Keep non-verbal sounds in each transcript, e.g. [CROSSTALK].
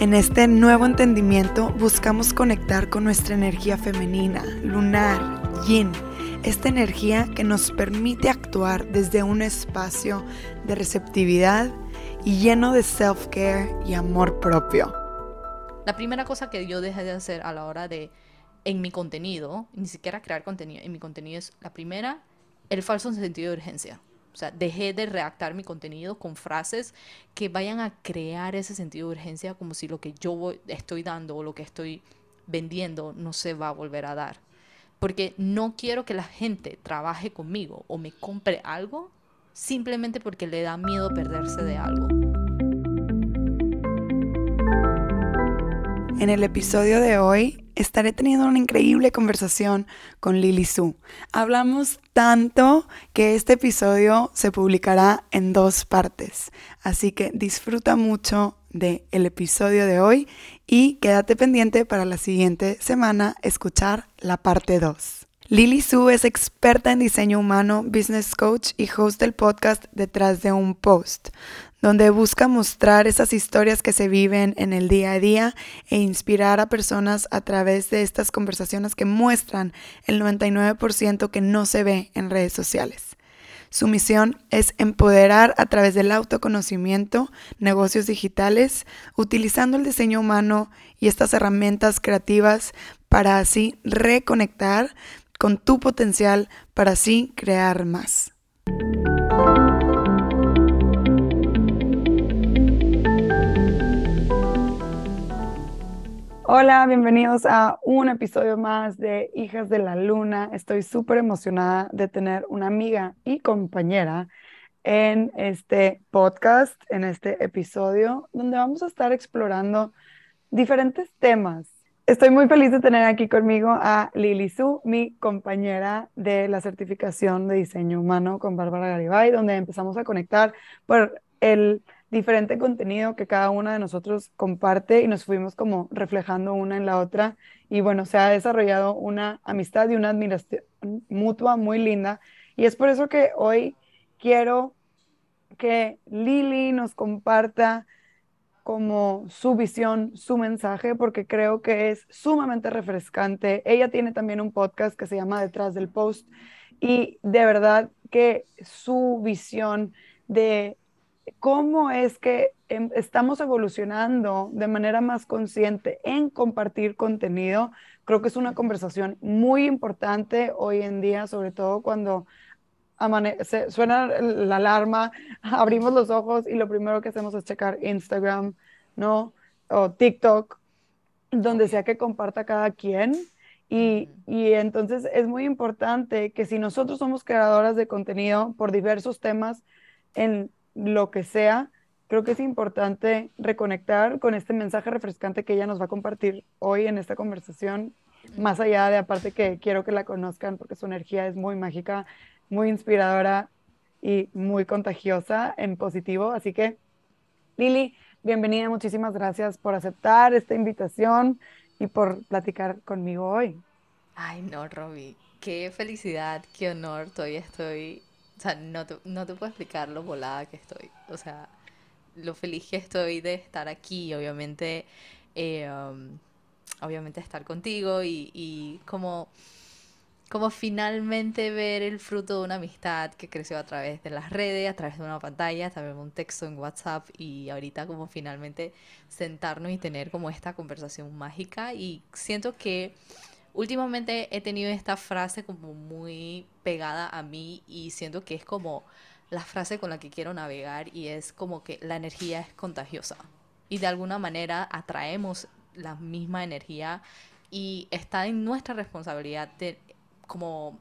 En este nuevo entendimiento buscamos conectar con nuestra energía femenina, lunar, yin, esta energía que nos permite actuar desde un espacio de receptividad y lleno de self-care y amor propio. La primera cosa que yo dejé de hacer a la hora de, en mi contenido, ni siquiera crear contenido, en mi contenido es la primera, el falso sentido de urgencia. O sea, dejé de redactar mi contenido con frases que vayan a crear ese sentido de urgencia como si lo que yo estoy dando o lo que estoy vendiendo no se va a volver a dar. Porque no quiero que la gente trabaje conmigo o me compre algo simplemente porque le da miedo perderse de algo. En el episodio de hoy estaré teniendo una increíble conversación con Lily Su. Hablamos tanto que este episodio se publicará en dos partes, así que disfruta mucho del el episodio de hoy y quédate pendiente para la siguiente semana escuchar la parte 2. Lily Su es experta en diseño humano, business coach y host del podcast Detrás de un Post, donde busca mostrar esas historias que se viven en el día a día e inspirar a personas a través de estas conversaciones que muestran el 99% que no se ve en redes sociales. Su misión es empoderar a través del autoconocimiento negocios digitales, utilizando el diseño humano y estas herramientas creativas para así reconectar con tu potencial, para así crear más. Hola, bienvenidos a un episodio más de Hijas de la Luna. Estoy súper emocionada de tener una amiga y compañera en este podcast, en este episodio, donde vamos a estar explorando diferentes temas. Estoy muy feliz de tener aquí conmigo a Lili Su, mi compañera de la certificación de diseño humano con Bárbara Garibay, donde empezamos a conectar por el diferente contenido que cada una de nosotros comparte y nos fuimos como reflejando una en la otra. Y bueno, se ha desarrollado una amistad y una admiración mutua muy linda. Y es por eso que hoy quiero que Lili nos comparta como su visión, su mensaje, porque creo que es sumamente refrescante. Ella tiene también un podcast que se llama Detrás del Post y de verdad que su visión de cómo es que em, estamos evolucionando de manera más consciente en compartir contenido. Creo que es una conversación muy importante hoy en día, sobre todo cuando suena la alarma, [LAUGHS] abrimos los ojos y lo primero que hacemos es checar Instagram, ¿no? O TikTok, donde sea que comparta cada quien. Y, y, entonces es muy importante que si nosotros somos creadoras de contenido por diversos temas en lo que sea, creo que es importante reconectar con este mensaje refrescante que ella nos va a compartir hoy en esta conversación, más allá de aparte que quiero que la conozcan porque su energía es muy mágica, muy inspiradora y muy contagiosa en positivo. Así que, Lili, bienvenida, muchísimas gracias por aceptar esta invitación y por platicar conmigo hoy. Ay, no, Robbie, qué felicidad, qué honor, todavía estoy o sea, no te, no te puedo explicar lo volada que estoy. O sea, lo feliz que estoy de estar aquí, obviamente, eh, um, obviamente estar contigo y, y como, como finalmente ver el fruto de una amistad que creció a través de las redes, a través de una pantalla, también un texto en WhatsApp y ahorita como finalmente sentarnos y tener como esta conversación mágica y siento que últimamente he tenido esta frase como muy pegada a mí y siento que es como la frase con la que quiero navegar y es como que la energía es contagiosa. Y de alguna manera atraemos la misma energía y está en nuestra responsabilidad de como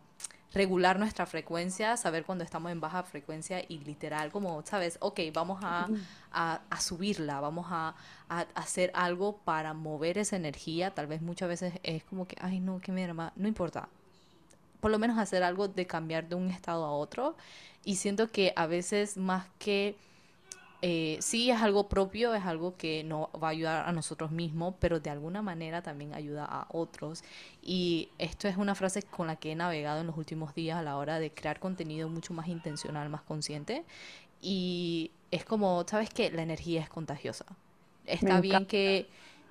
regular nuestra frecuencia, saber cuando estamos en baja frecuencia y literal como, ¿sabes? Ok, vamos a, a, subirla, vamos a, a, hacer algo para mover esa energía. Tal vez muchas veces es como que, ay, no, que mierda, no importa. Por lo menos hacer algo de cambiar de un estado a otro. Y siento que a veces más que eh, sí es algo propio, es algo que nos va a ayudar a nosotros mismos, pero de alguna manera también ayuda a otros. Y esto es una frase con la que he navegado en los últimos días a la hora de crear contenido mucho más intencional, más consciente. Y es como, ¿sabes qué? La energía es contagiosa. Está bien que,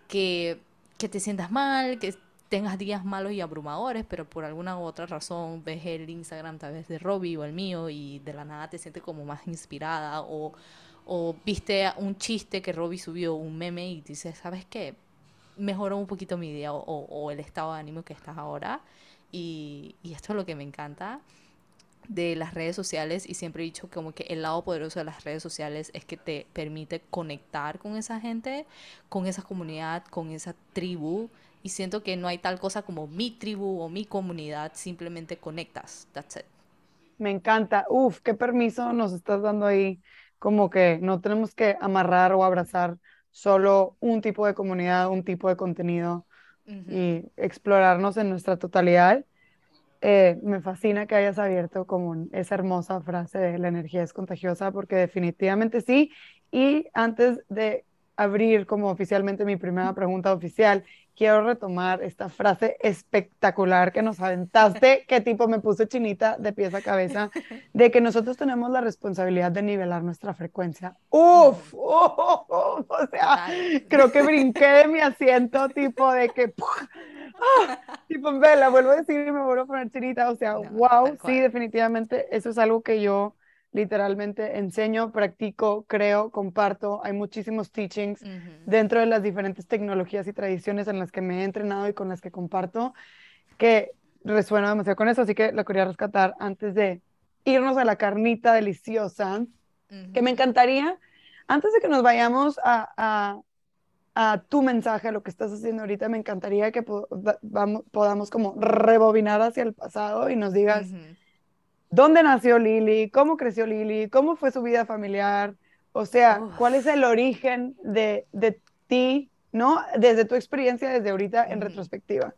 que, que te sientas mal, que tengas días malos y abrumadores, pero por alguna u otra razón ves el Instagram tal vez de Robbie o el mío y de la nada te sientes como más inspirada o o viste un chiste que Robbie subió, un meme, y dices, ¿sabes qué? Mejoró un poquito mi día o, el estado de ánimo que estás ahora. Y, y, esto es lo que me encanta de las redes sociales y siempre he dicho como que el lado poderoso de las redes sociales es que te permite conectar con esa gente, con esa comunidad, con esa tribu y siento que no hay tal cosa como mi tribu o mi comunidad, simplemente conectas, that's it. Me encanta, uf, qué permiso nos estás dando ahí como que no tenemos que amarrar o abrazar solo un tipo de comunidad, un tipo de contenido y explorarnos en nuestra totalidad. Eh, me fascina que hayas abierto como esa hermosa frase de la energía es contagiosa, porque definitivamente sí. Y antes de abrir como oficialmente mi primera pregunta oficial, quiero retomar esta frase espectacular que nos aventaste, que tipo me puso chinita de pies a cabeza, de que nosotros tenemos la responsabilidad de nivelar nuestra frecuencia. Uf, [LAUGHS] o sea, creo que brinqué de mi asiento, tipo de que, ¡ah! tipo, vela, vuelvo a decir y me vuelvo a poner chinita, o sea, wow, sí, definitivamente, eso es algo que yo literalmente enseño, practico, creo, comparto. Hay muchísimos teachings dentro de las diferentes tecnologías y tradiciones en las que me he entrenado y con las que comparto que resuena demasiado con eso, así que lo quería rescatar antes de irnos a la carnita deliciosa, que me encantaría, antes de que nos vayamos a, a, tu mensaje, a lo que estás haciendo ahorita, me encantaría que podamos como rebobinar hacia el pasado y nos digas dónde nació Lili, cómo creció Lili, cómo fue su vida familiar, o sea, cuál es el origen de, de, ti, ¿no? Desde tu experiencia, desde ahorita en retrospectiva.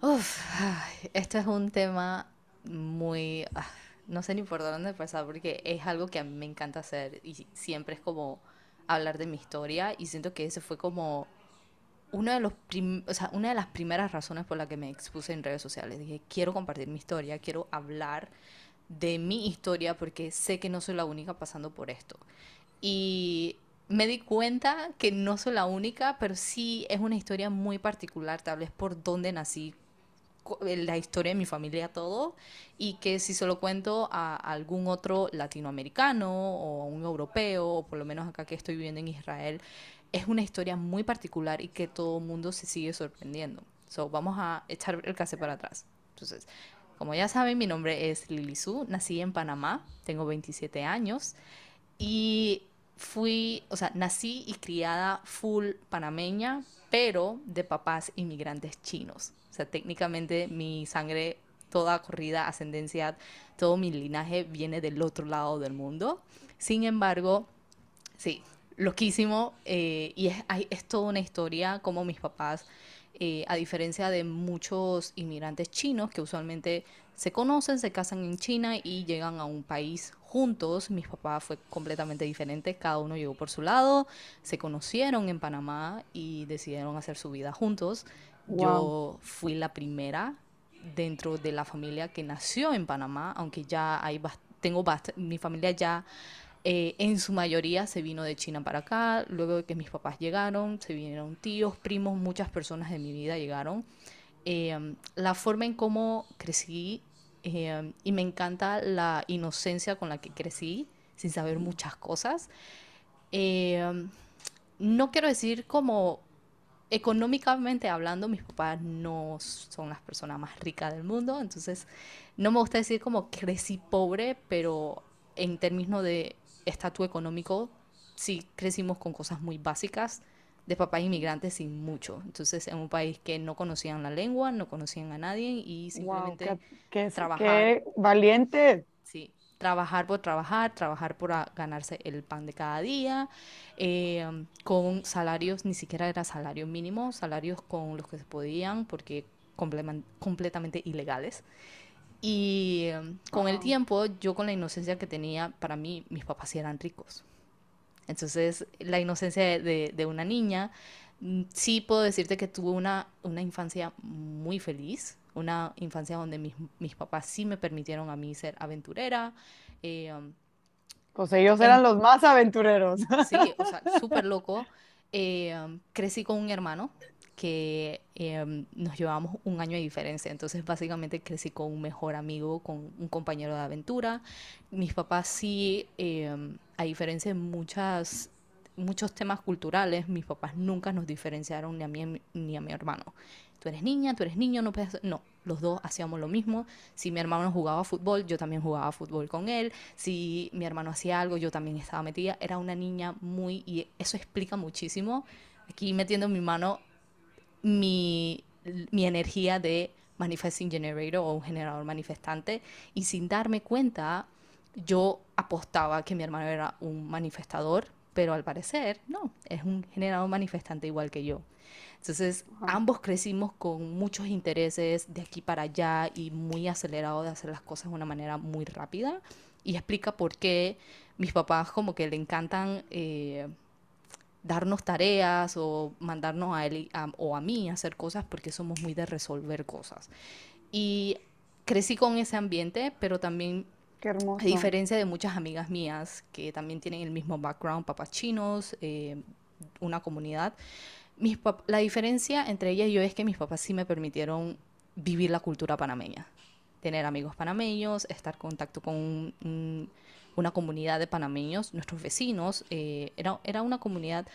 Uf, este es un tema muy, ah, no sé ni por dónde empezar porque es algo que a mí me encanta hacer y siempre es como hablar de mi historia y siento que ese fue como uno de los o sea, una de las primeras razones por la que me expuse en redes sociales. Dije, quiero compartir mi historia, quiero hablar de mi historia porque sé que no soy la única pasando por esto. Y me di cuenta que no soy la única, pero sí es una historia muy particular, tal vez por dónde nací, la historia de mi familia, todo, y que si se lo cuento a algún otro latinoamericano o un europeo, o por lo menos acá que estoy viviendo en Israel, es una historia muy particular y que todo el mundo se sigue sorprendiendo. So, vamos a echar el caso para atrás. Entonces, como ya saben, mi nombre es Lili Su, nací en Panamá, tengo 27 años y fui, o sea, nací y criada full panameña, pero de papás inmigrantes chinos. O sea, técnicamente mi sangre, toda corrida, ascendencia, todo mi linaje viene del otro lado del mundo. Sin embargo, sí, loquísimo eh, y es, es, toda una historia como mis papás, eh, a diferencia de muchos inmigrantes chinos que usualmente se conocen, se casan en China y llegan a un país juntos, mis papás fue completamente diferente, cada uno llegó por su lado, se conocieron en Panamá y decidieron hacer su vida juntos. Yo fui la primera dentro de la familia que nació en Panamá, aunque ya hay tengo mi familia ya eh, en su mayoría se vino de China para acá, luego de que mis papás llegaron, se vinieron tíos, primos, muchas personas de mi vida llegaron. Eh, la forma en cómo crecí eh, y me encanta la inocencia con la que crecí, sin saber muchas cosas. no quiero decir como económicamente hablando, mis papás no son las personas más ricas del mundo, entonces no me gusta decir como crecí pobre, pero en términos de estatus económico, sí crecimos con cosas muy básicas, de papás inmigrantes sin mucho. Entonces, en un país que no conocían la lengua, no conocían a nadie y simplemente wow, qué, trabajar. qué valiente. Sí, trabajar por trabajar, trabajar por ganarse el pan de cada día, eh, con salarios, ni siquiera era salario mínimo, salarios con los que se podían, porque completamente ilegales. Y em, con el tiempo, yo con la inocencia que tenía, para mí, mis papás sí eran ricos. Entonces, la inocencia de, de una niña, mm, sí puedo decirte que tuve una, una infancia muy feliz, una infancia donde mis, mis papás sí me permitieron a mí ser aventurera. Eh, um, pues ellos eran los más aventureros. [LAUGHS] Sí, o sea, súper loco. Eh, um, crecí con un hermano que em, nos llevábamos un año de diferencia. Entonces, básicamente crecí con un mejor amigo, con un compañero de aventura. Mis papás sí, em, a diferencia de muchas, muchos temas culturales, mis papás nunca nos diferenciaron ni a mí ni a mi hermano. Tú eres niña, tú eres niño, no puedes... No, los dos hacíamos lo mismo. Si mi hermano jugaba fútbol, yo también jugaba fútbol con él. Si mi hermano hacía algo, yo también estaba metida. Era una niña muy... Y eso explica muchísimo. Aquí metiendo mi mano mi, mi energía de manifesting generator o un generador manifestante y sin darme cuenta yo apostaba que mi hermano era un manifestador, pero al parecer no, es un generador manifestante igual que yo. Entonces, ambos crecimos con muchos intereses de aquí para allá y muy acelerado de hacer las cosas de una manera muy rápida. Y explica por qué mis papás como que le encantan eh, darnos tareas o mandarnos a él o a mí a hacer cosas porque somos muy de resolver cosas. Y crecí con ese ambiente, pero también, a diferencia de muchas amigas mías que también tienen el mismo background, papás chinos, eh, una comunidad, mis la diferencia entre ella y yo es que mis papás sí me permitieron vivir la cultura panameña, tener amigos panameños, estar en contacto con un una comunidad de panameños, nuestros vecinos, eh, era, era una comunidad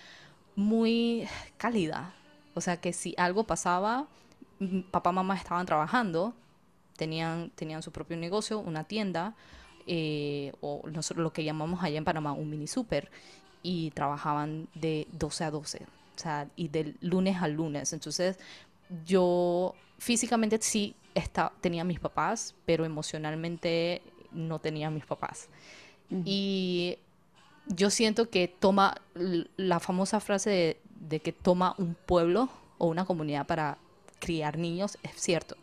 muy cálida. O sea que si algo pasaba, papá y mamá estaban trabajando, tenían, tenían su propio negocio, una tienda, eh, o nosotros lo que llamamos allá en Panamá un mini super, y trabajaban de 12 a 12, o sea, y de lunes a lunes. Entonces, yo físicamente sí está, tenía mis papás, pero emocionalmente no tenía mis papás. Y yo siento que toma la famosa frase de, que toma un pueblo o una comunidad para criar niños, es cierto.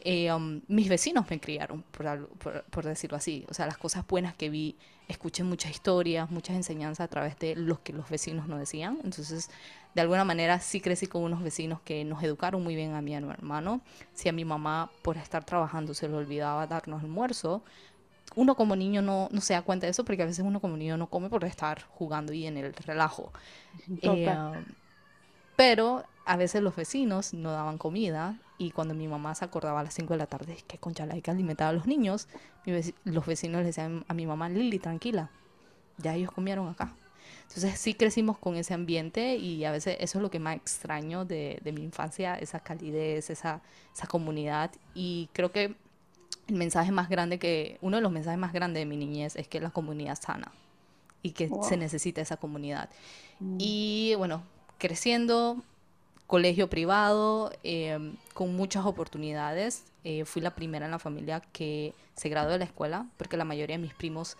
Eh, um, mis vecinos me criaron, por, por, decirlo así. O sea, las cosas buenas que vi, escuché muchas historias, muchas enseñanzas a través de lo que los vecinos nos decían. Entonces, de alguna manera sí crecí con unos vecinos que nos educaron muy bien a mí y a mi hermano. Si a mi mamá, por estar trabajando, se le olvidaba darnos almuerzo, uno como niño no, no, se da cuenta de eso porque a veces uno como niño no come por estar jugando y en el relajo. Eh, pero a veces los vecinos no daban comida y cuando mi mamá se acordaba a las 5 de la tarde que concha hay que alimentar a los niños, los vecinos le decían a mi mamá, Lili, tranquila, ya ellos comieron acá. Entonces sí crecimos con ese ambiente y a veces eso es lo que más extraño de, de mi infancia, esa calidez, esa, esa comunidad. Y creo que el mensaje más grande que, uno de los mensajes más grandes de mi niñez es que la comunidad sana y que se necesita esa comunidad. Mm. Y bueno, creciendo, colegio privado, em, con muchas oportunidades. Eh, fui la primera en la familia que se graduó de la escuela, porque la mayoría de mis primos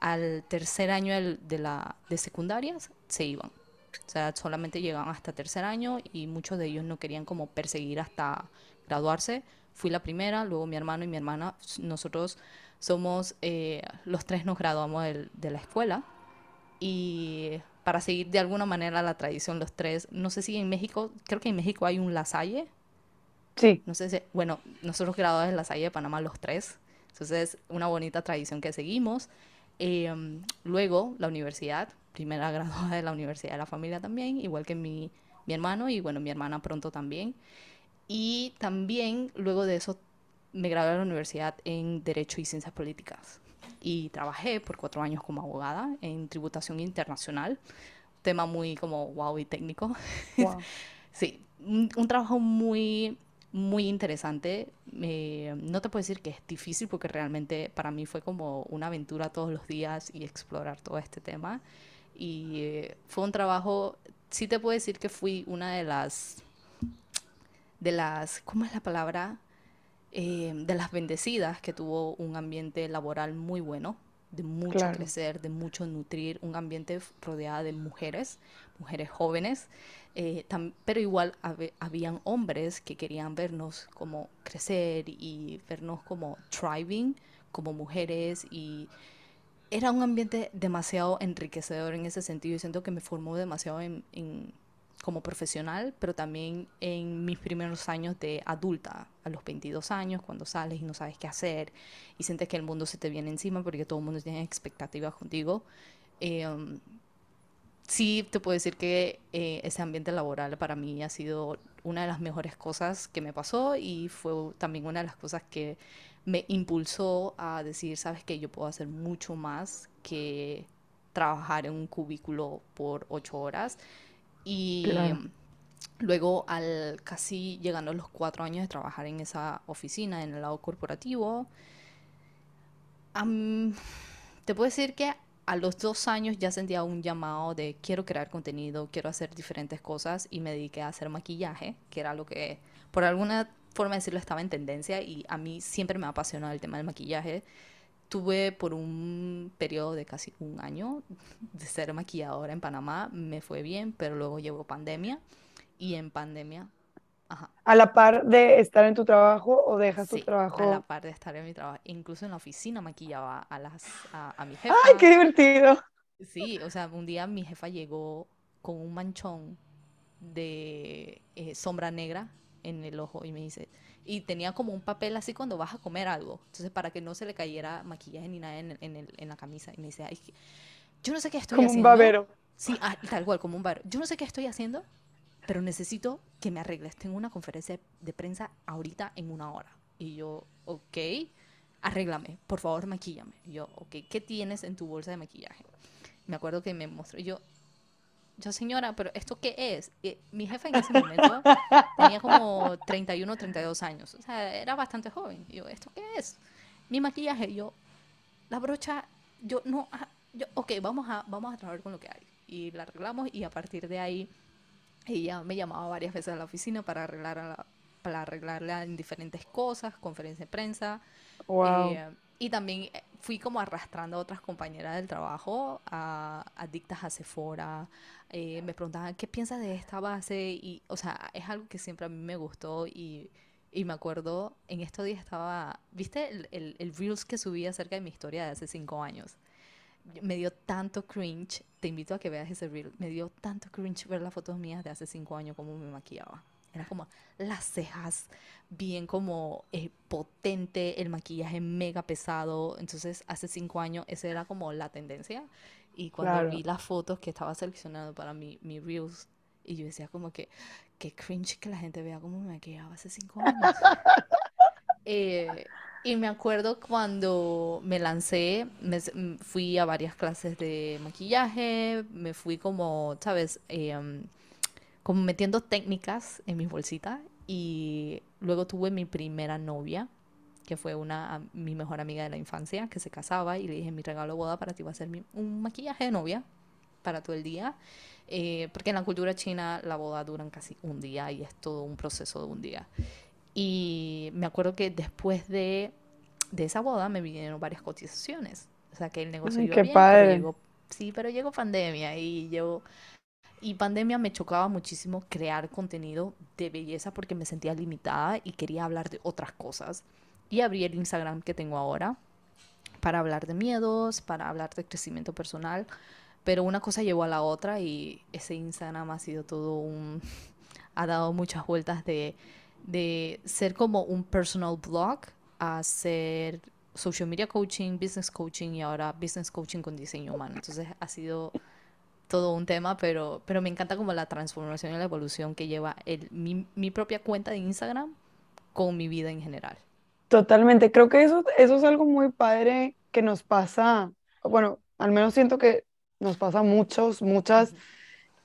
al tercer año de, la, de secundarias se iban. O sea, solamente llegaban hasta tercer año y muchos de ellos no querían como perseguir hasta graduarse fui la primera, luego mi hermano y mi hermana, nosotros somos, eh, los tres nos graduamos de, la escuela y para seguir de alguna manera la tradición, los tres, no sé si en México, creo que en México hay un Lasalle. Sí. No sé si, bueno, nosotros graduamos en Lasalle de Panamá los tres, entonces una bonita tradición que seguimos. Em, luego la universidad, primera [LAUGHS] graduada de la Universidad de la Familia también, igual que mi, mi hermano y bueno, mi hermana pronto también. Y también luego de eso me gradué de la universidad en Derecho y Ciencias Políticas. Y trabajé por cuatro años como abogada en tributación internacional. Tema muy como wow y técnico. [LAUGHS] sí, un, trabajo muy, muy interesante. no te puedo decir que es difícil porque realmente para mí fue como una aventura todos los días y explorar todo este tema. Y eh, fue un trabajo sí te puedo decir que fui una de las, de las, ¿cómo es la palabra? Eh, de las bendecidas que tuvo un ambiente laboral muy bueno, de mucho crecer, de mucho nutrir, un ambiente rodeado de mujeres, mujeres jóvenes, eh, pero igual habían hombres que querían vernos como crecer y vernos como thriving, como mujeres y era un ambiente demasiado enriquecedor en ese sentido y siento que me formó demasiado en, como profesional, pero también en mis primeros años de adulta, a los 22 años, cuando sales y no sabes qué hacer y sientes que el mundo se te viene encima porque todo el mundo tiene expectativas contigo. Em, sí, te puedo decir que eh, ese ambiente laboral para mí ha sido una de las mejores cosas que me pasó y fue también una de las cosas que me impulsó a decir, sabes que yo puedo hacer mucho más que trabajar en un cubículo por ocho horas. Y luego, al casi llegando a los cuatro años de trabajar en esa oficina, en el lado corporativo, te puedo decir que a los dos años ya sentía un llamado de quiero crear contenido, quiero hacer diferentes cosas y me dediqué a hacer maquillaje, que era lo que por alguna forma de decirlo, estaba en tendencia y a mí siempre me ha apasionado el tema del maquillaje. Tuve por un periodo de casi un año de ser maquilladora en Panamá, me fue bien, pero luego llegó pandemia y en pandemia... Ajá. ¿A la par de estar en tu trabajo o dejas tu trabajo? A la par de estar en mi trabajo. Incluso en la oficina maquillaba a, las, a, mi jefa. ¡Ay, qué divertido! Sí, o sea, un día mi jefa llegó con un manchón de eh, sombra negra en el ojo y me dice, y tenía como un papel así cuando vas a comer algo, entonces para que no se le cayera maquillaje ni nada en, en, el, en la camisa, y me dice, Ay, yo no sé qué estoy haciendo. Como un babero. Sí, ah, tal cual, como un babero. Yo no sé qué estoy haciendo, pero necesito que me arregles. Tengo una conferencia de prensa ahorita en una hora. Y yo, ok, arréglame, por favor, maquillame. Y yo, ok, ¿qué tienes en tu bolsa de maquillaje? Me acuerdo que me mostró, yo, yo señora, pero ¿esto qué es? mi jefe en ese momento tenía como 31 o 32 años, o sea, era bastante joven. Y yo, ¿esto qué es? Mi maquillaje, yo, la brocha, yo no, ah, yo, ok, vamos a, vamos a trabajar con lo que hay. Y la arreglamos y a partir de ahí ella me llamaba varias veces a la oficina para arreglar para arreglarla en diferentes cosas, conferencia de prensa. Wow. Eh, y también eh, fui como arrastrando a otras compañeras del trabajo, a, adictas a Sephora. Eh, me preguntaban, ¿qué piensas de esta base? Y, o sea, es algo que siempre a mí me gustó y, y me acuerdo, en estos días estaba, ¿viste el, el, el, Reels que subí acerca de mi historia de hace cinco años? Me dio tanto cringe, te invito a que veas ese Reel, me dio tanto cringe ver las fotos mías de hace cinco años, como me maquillaba. Era como las cejas bien como eh, potente, el maquillaje mega pesado. Entonces, hace cinco años esa era como la tendencia. Y cuando vi las fotos que estaba seleccionando para mi, mi Reels, y yo decía como que, qué cringe que la gente vea cómo me maquillaba hace cinco años. [LAUGHS] Eh, y me acuerdo cuando me lancé, me, fui a varias clases de maquillaje, me fui como, ¿sabes? Eh, como metiendo técnicas en mis bolsitas y luego tuve mi primera novia, que fue una mi mejor amiga de la infancia, que se casaba y le dije, mi regalo de boda para ti va a ser un maquillaje de novia para todo el día, eh, porque en la cultura china la boda dura casi un día y es todo un proceso de un día. Y me acuerdo que después de, de esa boda me vinieron varias cotizaciones. O sea, que el negocio iba bien, Pero sí, pero llegó pandemia y yo y pandemia me chocaba muchísimo crear contenido de belleza porque me sentía limitada y quería hablar de otras cosas. Y abrí el Instagram que tengo ahora para hablar de miedos, para hablar de crecimiento personal. Pero una cosa llevó a la otra y ese Instagram ha sido todo un... [LAUGHS] ha dado muchas vueltas de, de ser como un personal blog a ser social media coaching, business coaching y ahora business coaching con diseño humano. Entonces ha sido todo un tema, pero, pero me encanta como la transformación y la evolución que lleva el, mi, mi propia cuenta de Instagram con mi vida en general. Totalmente, creo que eso, eso es algo muy padre que nos pasa, bueno, al menos siento que nos pasa a muchos, muchas,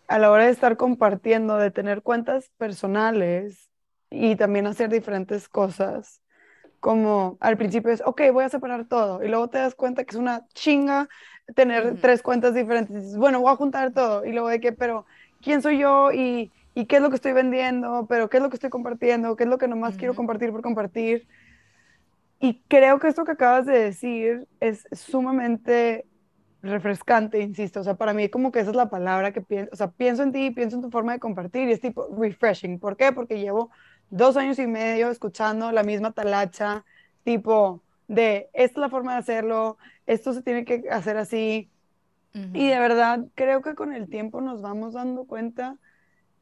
a la hora de estar compartiendo, de tener cuentas personales y también hacer diferentes cosas como al principio es, ok, voy a separar todo, y luego te das cuenta que es una chinga tener tres cuentas diferentes, dices, bueno, voy a juntar todo, y luego de que, pero quién soy yo y, y, qué es lo que estoy vendiendo, pero qué es lo que estoy compartiendo, qué es lo que nomás quiero compartir por compartir. Y creo que esto que acabas de decir es sumamente refrescante, insisto. O sea, para mí como que esa es la palabra que pienso. O sea, pienso en ti, pienso en tu forma de compartir y es tipo refreshing. ¿Por qué? Porque llevo dos años y medio escuchando la misma talacha, tipo de, esta es la forma de hacerlo, esto se tiene que hacer así. Y de verdad, creo que con el tiempo nos vamos dando cuenta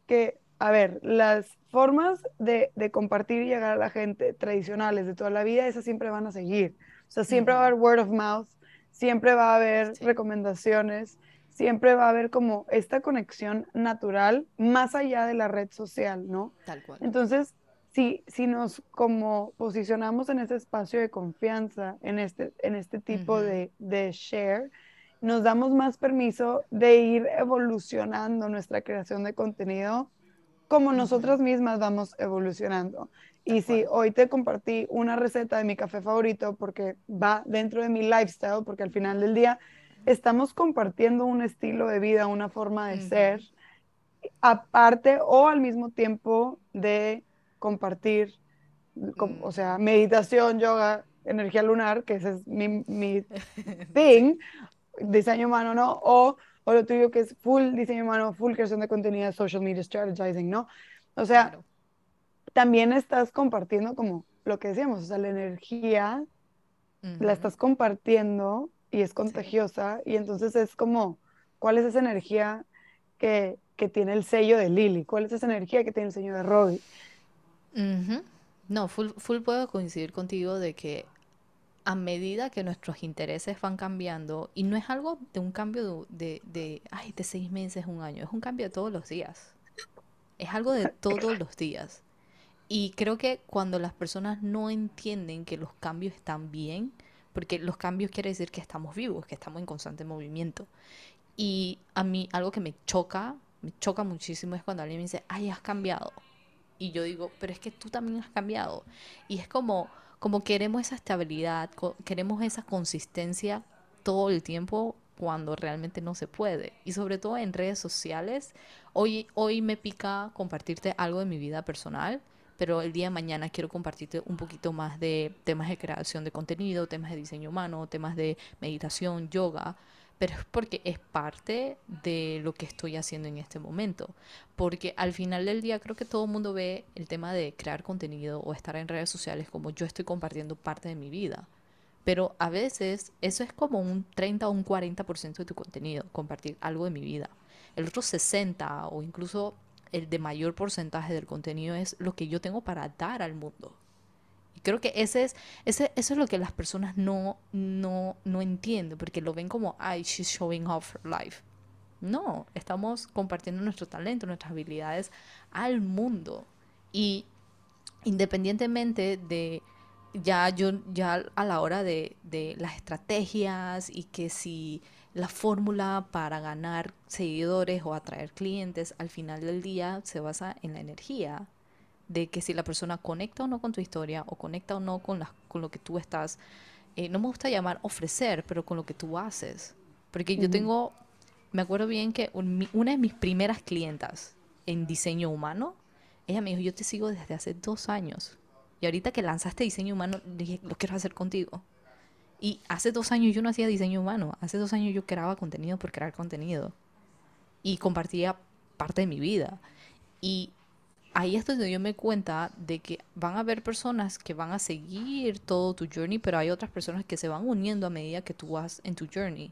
que, a ver, las formas de, de, compartir y llegar a la gente tradicionales de toda la vida, esas siempre van a seguir. O sea, siempre va a haber word of mouth, siempre va a haber recomendaciones, siempre va a haber como esta conexión natural más allá de la red social, ¿no? Tal cual. Entonces, si, si nos como posicionamos en ese espacio de confianza, en este, en este tipo de, de share, nos damos más permiso de ir evolucionando nuestra creación de contenido como nosotras mismas vamos evolucionando. Y si hoy te compartí una receta de mi café favorito porque va dentro de mi lifestyle, porque al final del día estamos compartiendo un estilo de vida, una forma de ser, aparte o al mismo tiempo de compartir, o sea, mm. meditación, yoga, energía lunar, que ese es mi, mi [LAUGHS] thing, diseño humano, ¿no? O, o, lo tuyo que es full diseño humano, full creación de contenido, social media strategizing, ¿no? O sea, también estás compartiendo como lo que decíamos, o sea, la energía la estás compartiendo y es contagiosa y entonces es como, ¿cuál es esa energía que, que, tiene el sello de Lily? ¿Cuál es esa energía que tiene el sello de Robbie? No, full, full puedo coincidir contigo de que a medida que nuestros intereses van cambiando, y no es algo de un cambio de, de, ay, de seis meses, un año, es un cambio de todos los días. Es algo de todos los días. Y creo que cuando las personas no entienden que los cambios están bien, porque los cambios quiere decir que estamos vivos, que estamos en constante movimiento. Y a mí algo que me choca, me choca muchísimo es cuando alguien me dice, ay, has cambiado. Y yo digo, pero es que tú también has cambiado. Y es como, como queremos esa estabilidad, queremos esa consistencia todo el tiempo cuando realmente no se puede. Y sobre todo en redes sociales, hoy, hoy me pica compartirte algo de mi vida personal, pero el día de mañana quiero compartirte un poquito más de temas de creación de contenido, temas de diseño humano, temas de meditación, yoga pero es porque es parte de lo que estoy haciendo en este momento. Porque al final del día creo que todo el mundo ve el tema de crear contenido o estar en redes sociales como yo estoy compartiendo parte de mi vida. Pero a veces eso es como un 30 o un 40% de tu contenido, compartir algo de mi vida. El otro 60 o incluso el de mayor porcentaje del contenido es lo que yo tengo para dar al mundo. Creo que ese es, ese, eso es lo que las personas no, no, no entienden, porque lo ven como, ay, she's showing off her life. No, estamos compartiendo nuestro talento, nuestras habilidades al mundo. Y independientemente de ya yo ya a la hora de, de las estrategias y que si la fórmula para ganar seguidores o atraer clientes al final del día se basa en la energía de que si la persona conecta o no con tu historia o conecta o no con, la, con lo que tú estás, eh, no me gusta llamar ofrecer, pero con lo que tú haces. Porque yo tengo, me acuerdo bien que una de mis primeras clientas en diseño humano, ella me dijo, yo te sigo desde hace dos años. Y ahorita que lanzaste diseño humano, dije, lo quiero hacer contigo. Y hace dos años yo no hacía diseño humano. Hace dos años yo creaba contenido por crear contenido. Y compartía parte de mi vida. Y ahí es donde yo me cuenta de que van a haber personas que van a seguir todo tu journey, pero hay otras personas que se van uniendo a medida que tú vas en tu journey.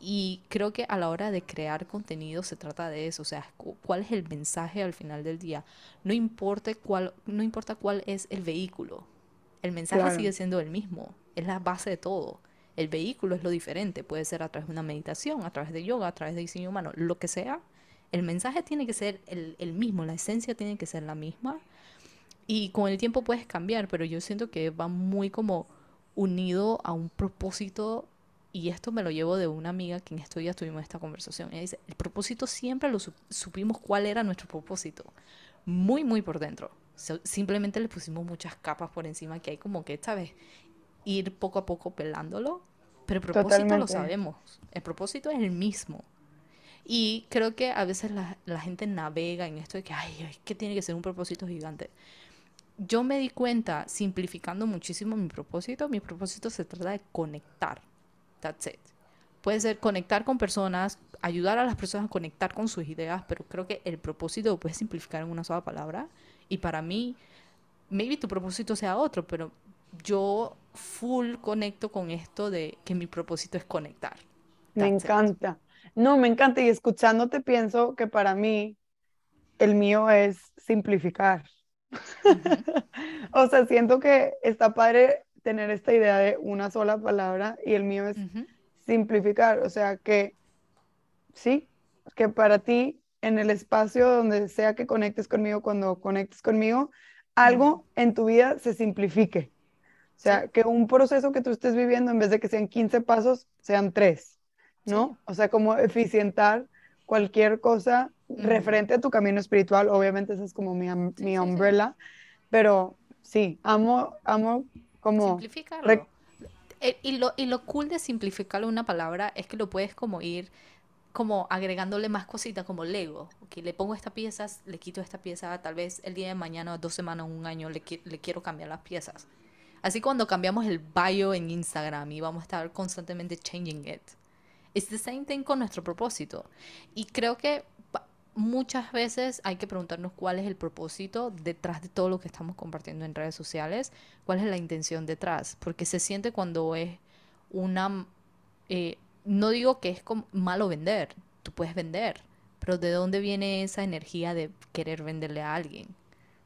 Y creo que a la hora de crear contenido se trata de eso, o sea, cuál es el mensaje al final del día. No importa cuál, no importa cuál es el vehículo, el mensaje sigue siendo el mismo, es la base de todo. El vehículo es lo diferente, puede ser a través de una meditación, a través de yoga, a través de diseño humano, lo que sea, el mensaje tiene que ser el, mismo, la esencia tiene que ser la misma. Y con el tiempo puedes cambiar, pero yo siento que va muy como unido a un propósito. Y esto me lo llevo de una amiga que en estos días tuvimos esta conversación. Ella dice, el propósito siempre lo supimos cuál era nuestro propósito. Muy, muy por dentro. simplemente le pusimos muchas capas por encima que hay como que, esta vez Ir poco a poco pelándolo. Pero el propósito lo sabemos. El propósito es el mismo. Y creo que a veces la, la gente navega en esto de que, ay, es que tiene que ser un propósito gigante. Yo me di cuenta, simplificando muchísimo mi propósito, mi propósito se trata de conectar. That's it. Puede ser conectar con personas, ayudar a las personas a conectar con sus ideas, pero creo que el propósito lo puedes simplificar en una sola palabra. Y para mí, maybe tu propósito sea otro, pero yo full conecto con esto de que mi propósito es conectar. Me encanta. No, me encanta. Y escuchándote pienso que para mí el mío es simplificar. [LAUGHS] o sea, siento que está padre tener esta idea de una sola palabra y el mío es simplificar. O sea, que sí, que para ti en el espacio donde sea que conectes conmigo, cuando conectes conmigo, algo en tu vida se simplifique. O sea, que un proceso que tú estés viviendo, en vez de que sean 15 pasos, sean 3, ¿no? O sea, como eficientar cualquier cosa referente a tu camino espiritual. Obviamente esa es como mi, mi umbrella, pero sí, amo, amo como... Simplificarlo. Eh, y, lo, y lo cool de simplificarlo una palabra es que lo puedes como ir como agregándole más cositas como Lego. que le pongo esta pieza, le quito esta pieza, tal vez el día de mañana, dos semanas, un año, le, le quiero cambiar las piezas. Así cuando cambiamos el bio en Instagram y vamos a estar constantemente changing it. It's the same thing con nuestro propósito. Y creo que muchas veces hay que preguntarnos cuál es el propósito detrás de todo lo que estamos compartiendo en redes sociales, cuál es la intención detrás, porque se siente cuando es una eh, no digo que es como malo vender, tú puedes vender, pero ¿de dónde viene esa energía de querer venderle a alguien?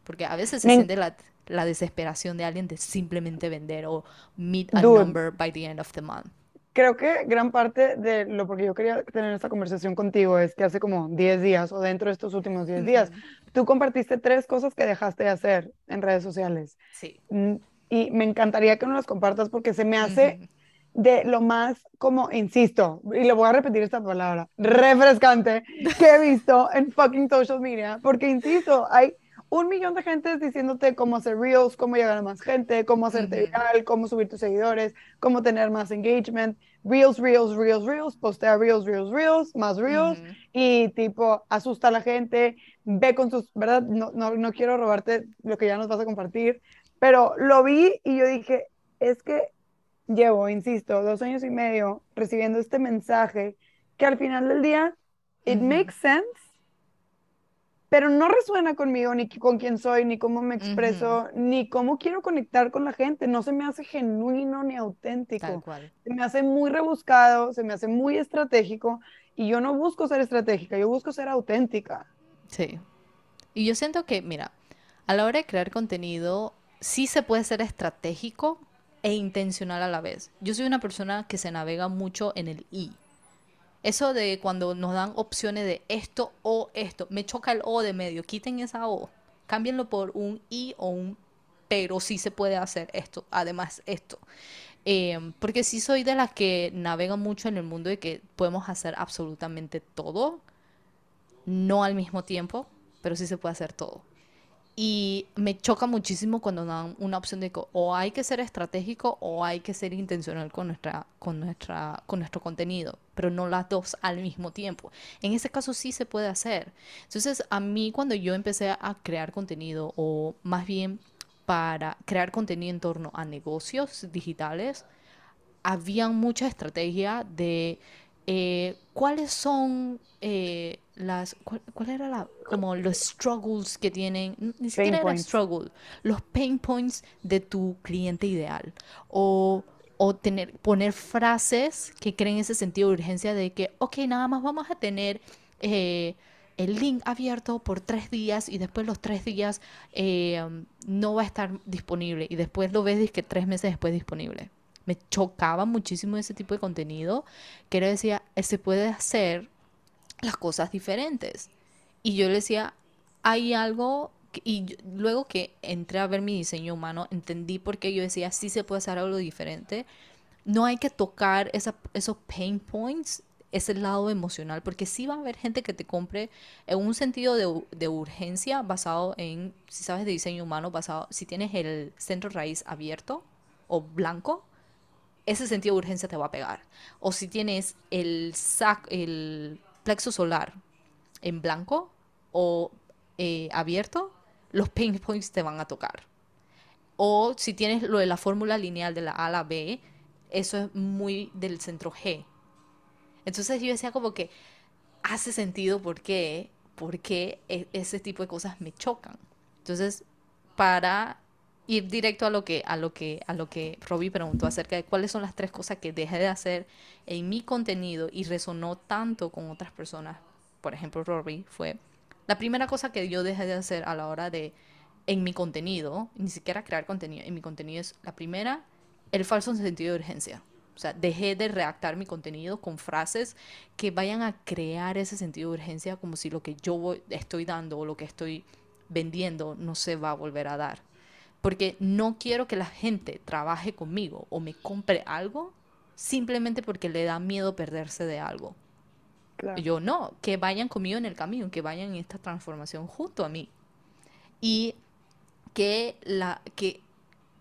Porque a veces se siente la, desesperación de alguien de simplemente vender o meet a number by the end of the month. Creo que gran parte de lo porque yo quería tener esta conversación contigo es que hace como 10 días o dentro de estos últimos 10 días, tú compartiste tres cosas que dejaste de hacer en redes sociales. Sí. Mm, y me encantaría que nos las compartas porque se me hace de lo más, como, insisto, y le voy a repetir esta palabra, refrescante que he visto en fucking social media, porque, insisto, hay un millón de gente diciéndote cómo hacer reels, cómo llegar a más gente, cómo hacerte viral, cómo subir tus seguidores, cómo tener más engagement, reels, reels, reels, reels, postea reels, reels, reels, más reels, y tipo, asusta a la gente, ve con sus, ¿verdad? No, no, no quiero robarte lo que ya nos vas a compartir, pero lo vi y yo dije, es que llevo, insisto, dos años y medio recibiendo este mensaje que al final del día, it makes sense, pero no resuena conmigo, ni con quién soy, ni cómo me expreso, ni cómo quiero conectar con la gente. No se me hace genuino ni auténtico. Se me hace muy rebuscado, se me hace muy estratégico, y yo no busco ser estratégica, yo busco ser auténtica. Sí. Y yo siento que, mira, a la hora de crear contenido, sí se puede ser estratégico, e intencional a la vez. Yo soy una persona que se navega mucho en el y. Eso de cuando nos dan opciones de esto o esto, me choca el o de medio, quiten esa o, cámbienlo por un y o un pero sí se puede hacer esto, además esto. Em, porque sí soy de las que navega mucho en el mundo de que podemos hacer absolutamente todo, no al mismo tiempo, pero sí se puede hacer todo. Y me choca muchísimo cuando dan una opción de que o hay que ser estratégico o hay que ser intencional con, nuestra, con, nuestra, con nuestro contenido, pero no las dos al mismo tiempo. En ese caso sí se puede hacer. Entonces, a mí cuando yo empecé a crear contenido, o más bien para crear contenido en torno a negocios digitales, había mucha estrategia de eh, cuáles son eh, las, cuál, era la, como los struggles que tienen, ni siquiera era struggle, los pain points de tu cliente ideal. O, o tener, poner frases que creen ese sentido de urgencia de que, ok, nada más vamos a tener eh, el link abierto por tres días y después los tres días no va a estar disponible y después lo ves que tres meses después disponible me chocaba muchísimo ese tipo de contenido, que era decía, eh, se puede hacer las cosas diferentes. Y yo le decía, hay algo, y luego que entré a ver mi diseño humano, entendí por qué yo decía, sí se puede hacer algo diferente. No hay que tocar esa, esos pain points, ese lado emocional, porque sí va a haber gente que te compre en un sentido de, de urgencia basado en, si sabes de diseño humano, basado, si tienes el centro raíz abierto o blanco, ese sentido de urgencia te va a pegar. O si tienes el sac, el plexo solar en blanco o eh, abierto, los pain [LAUGHS] points te van a tocar. O si tienes lo de la fórmula lineal de la A a la B, eso es muy del centro G. Entonces yo decía como que hace sentido porque, porque ese tipo de cosas me chocan. Entonces, para ir directo a lo que a lo que a lo que Robbie preguntó acerca de cuáles son las tres cosas que dejé de hacer en mi contenido y resonó tanto con otras personas, por ejemplo, Robbie fue la primera cosa que yo dejé de hacer a la hora de en mi contenido, ni siquiera crear contenido, en mi contenido es la primera, el falso sentido de urgencia. O sea, dejé de redactar mi contenido con frases que vayan a crear ese sentido de urgencia como si lo que yo estoy dando o lo que estoy vendiendo no se va a volver a dar. Porque no quiero que la gente trabaje conmigo o me compre algo simplemente porque le da miedo perderse de algo. Yo no, que vayan conmigo en el camino, que vayan en esta transformación junto a mí. Y que, la, que,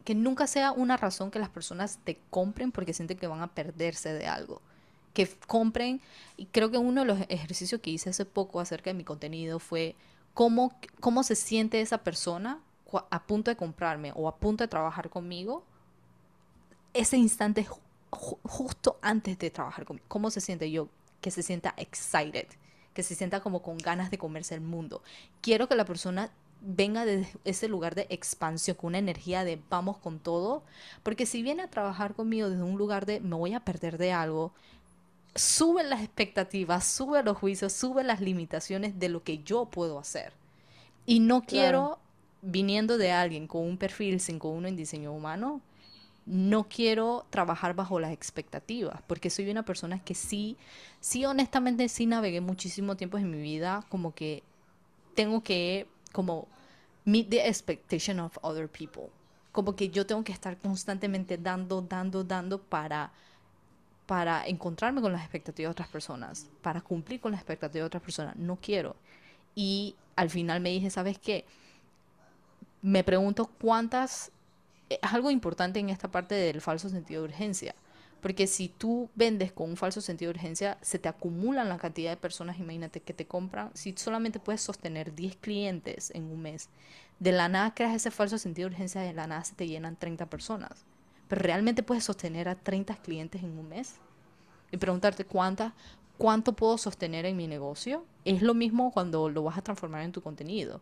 que nunca sea una razón que las personas te compren porque sienten que van a perderse de algo. Que compren, y creo que uno de los ejercicios que hice hace poco acerca de mi contenido fue cómo, cómo se siente esa persona a punto de comprarme o a punto de trabajar conmigo, ese instante justo antes de trabajar conmigo, cómo se siente yo, que se sienta excited, que se sienta como con ganas de comerse el mundo. Quiero que la persona venga de ese lugar de expansión, con una energía de vamos con todo, porque si viene a trabajar conmigo desde un lugar de me voy a perder de algo, suben las expectativas, suben los juicios, suben las limitaciones de lo que yo puedo hacer. Y no quiero, viniendo de alguien con un perfil 5-1 en diseño humano, no quiero trabajar bajo las expectativas, porque soy una persona que sí, sí honestamente sí navegué muchísimo tiempo en mi vida, como que tengo que como meet the expectation of other people. Como que yo tengo que estar constantemente dando, dando, dando para, para encontrarme con las expectativas de otras personas, para cumplir con las expectativas de otras personas. No quiero. Y al final me dije, ¿sabes qué? Me pregunto cuántas... Es algo importante en esta parte del falso sentido de urgencia porque si tú vendes con un falso sentido de urgencia, se te acumulan la cantidad de personas, imagínate, que te compran. Si solamente puedes sostener 10 clientes en un mes, de la nada creas ese falso sentido de urgencia, de la nada se te llenan 30 personas. Pero realmente puedes sostener a 30 clientes en un mes. Y preguntarte cuántas, cuánto puedo sostener en mi negocio. Es lo mismo cuando lo vas a transformar en tu contenido.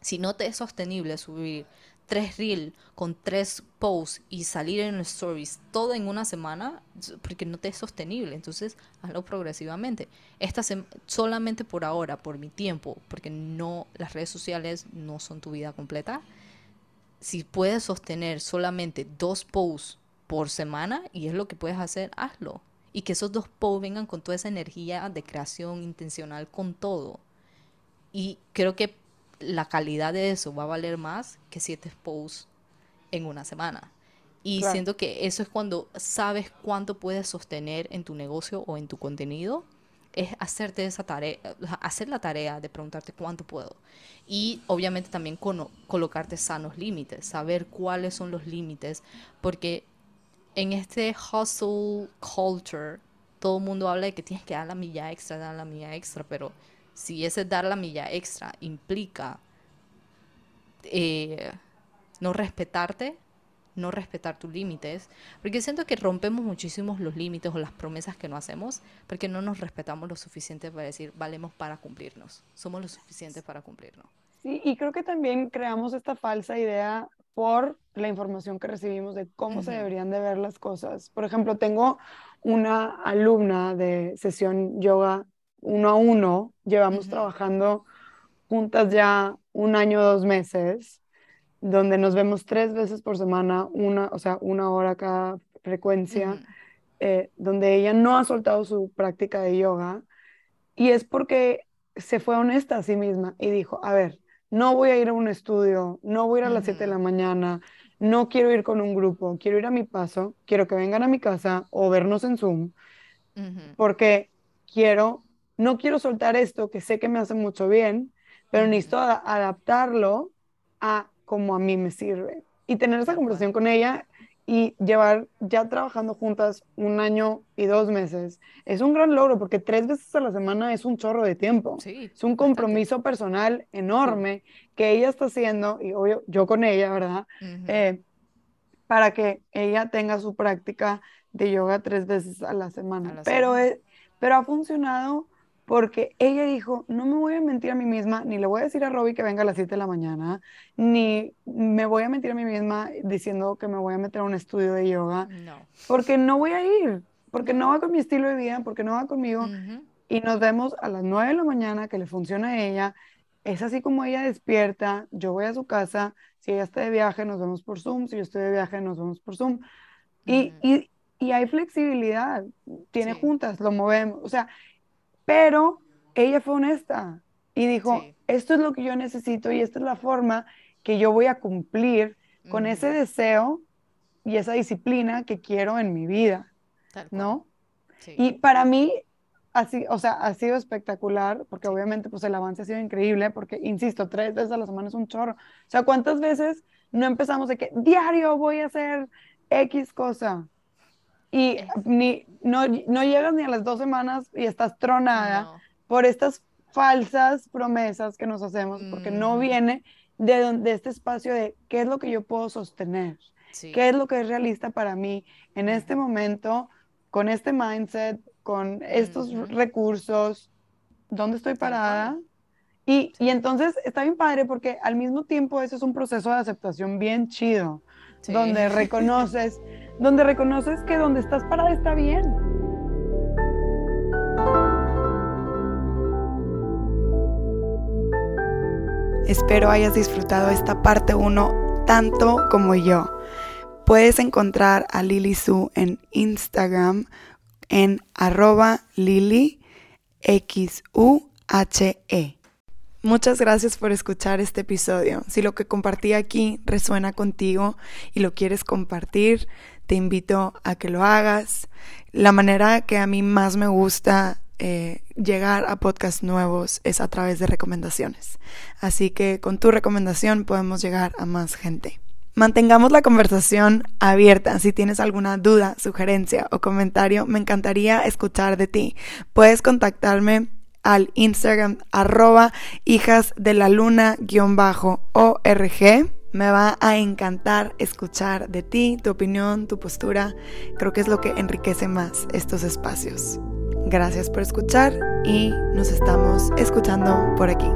Si no te es sostenible subir tres reels con tres posts y salir en stories todo en una semana, porque no te es sostenible. Entonces, hazlo progresivamente. Esta solamente por ahora, por mi tiempo, porque no las redes sociales no son tu vida completa. Si puedes sostener solamente dos posts por semana y es lo que puedes hacer, hazlo. Y que esos dos posts vengan con toda esa energía de creación intencional con todo. Y creo que la calidad de eso va a valer más que siete posts en una semana. Y siento que eso es cuando sabes cuánto puedes sostener en tu negocio o en tu contenido, es hacerte esa tarea, hacer la tarea de preguntarte cuánto puedo. Y obviamente también colocarte sanos límites, saber cuáles son los límites, porque en este hustle culture, todo el mundo habla de que tienes que dar la milla extra, dar la milla extra, pero si ese dar la milla extra implica eh, no respetarte, no respetar tus límites, porque siento que rompemos muchísimos los límites o las promesas que no hacemos, porque no nos respetamos lo suficiente para decir, valemos para cumplirnos, somos lo suficiente para cumplirnos. Sí, y creo que también creamos esta falsa idea por la información que recibimos de cómo se deberían de ver las cosas. Por ejemplo, tengo una alumna de sesión yoga uno a uno, llevamos trabajando juntas ya un año, dos meses, donde nos vemos tres veces por semana, una, o sea, una hora cada frecuencia, eh, donde ella no ha soltado su práctica de yoga. Y es porque se fue honesta a sí misma y dijo, a ver, no voy a ir a un estudio, no voy a ir a las 7 de la mañana, no quiero ir con un grupo, quiero ir a mi paso, quiero que vengan a mi casa o vernos en Zoom, porque quiero no quiero soltar esto que sé que me hace mucho bien, pero necesito adaptarlo a como a mí me sirve. Y tener esa conversación con ella y llevar ya trabajando juntas un año y dos meses es un gran logro porque tres veces a la semana es un chorro de tiempo. Sí, es un compromiso personal enorme que ella está haciendo, y obvio, yo con ella, ¿verdad? Eh, para que ella tenga su práctica de yoga tres veces a la semana. pero, pero ha funcionado porque ella dijo, no me voy a mentir a mí misma, ni le voy a decir a Robbie que venga a las 7 de la mañana, ni me voy a mentir a mí misma diciendo que me voy a meter a un estudio de yoga, no. porque no voy a ir, porque no va con mi estilo de vida, porque no va conmigo. Y nos vemos a las 9 de la mañana, que le funciona a ella. Es así como ella despierta, yo voy a su casa, si ella está de viaje, nos vemos por Zoom, si yo estoy de viaje, nos vemos por Zoom. y, y, y, hay flexibilidad, tiene juntas, lo movemos, o sea, pero ella fue honesta y dijo, esto es lo que yo necesito y esta es la forma que yo voy a cumplir con ese deseo y esa disciplina que quiero en mi vida, ¿no? Y para mí, así, o sea, ha sido espectacular, porque obviamente pues el avance ha sido increíble, porque, insisto, tres veces a la semana es un chorro. O sea, ¿cuántas veces no empezamos de que diario voy a hacer X cosa? Y ni, no, no llegas ni a las dos semanas y estás tronada por estas falsas promesas que nos hacemos, porque no viene de, de este espacio de qué es lo que yo puedo sostener, qué es lo que es realista para mí en este momento, con este mindset, con estos recursos, dónde estoy parada. Y, y, entonces está bien padre porque al mismo tiempo ese es un proceso de aceptación bien chido, donde [LAUGHS] reconoces donde reconoces que donde estás parada está bien. Espero hayas disfrutado esta parte 1 tanto como yo. Puedes encontrar a Lili Su en Instagram en arroba Lili X -U -H -E. Muchas gracias por escuchar este episodio. Si lo que compartí aquí resuena contigo y lo quieres compartir, te invito a que lo hagas. La manera que a mí más me gusta eh, llegar a podcasts nuevos es a través de recomendaciones. Así que con tu recomendación podemos llegar a más gente. Mantengamos la conversación abierta. Si tienes alguna duda, sugerencia o comentario, me encantaría escuchar de ti. Puedes contactarme al Instagram arroba hijas de la luna guion bajo org. Me va a encantar escuchar de ti, tu opinión, tu postura. Creo que es lo que enriquece más estos espacios. Gracias por escuchar y nos estamos escuchando por aquí.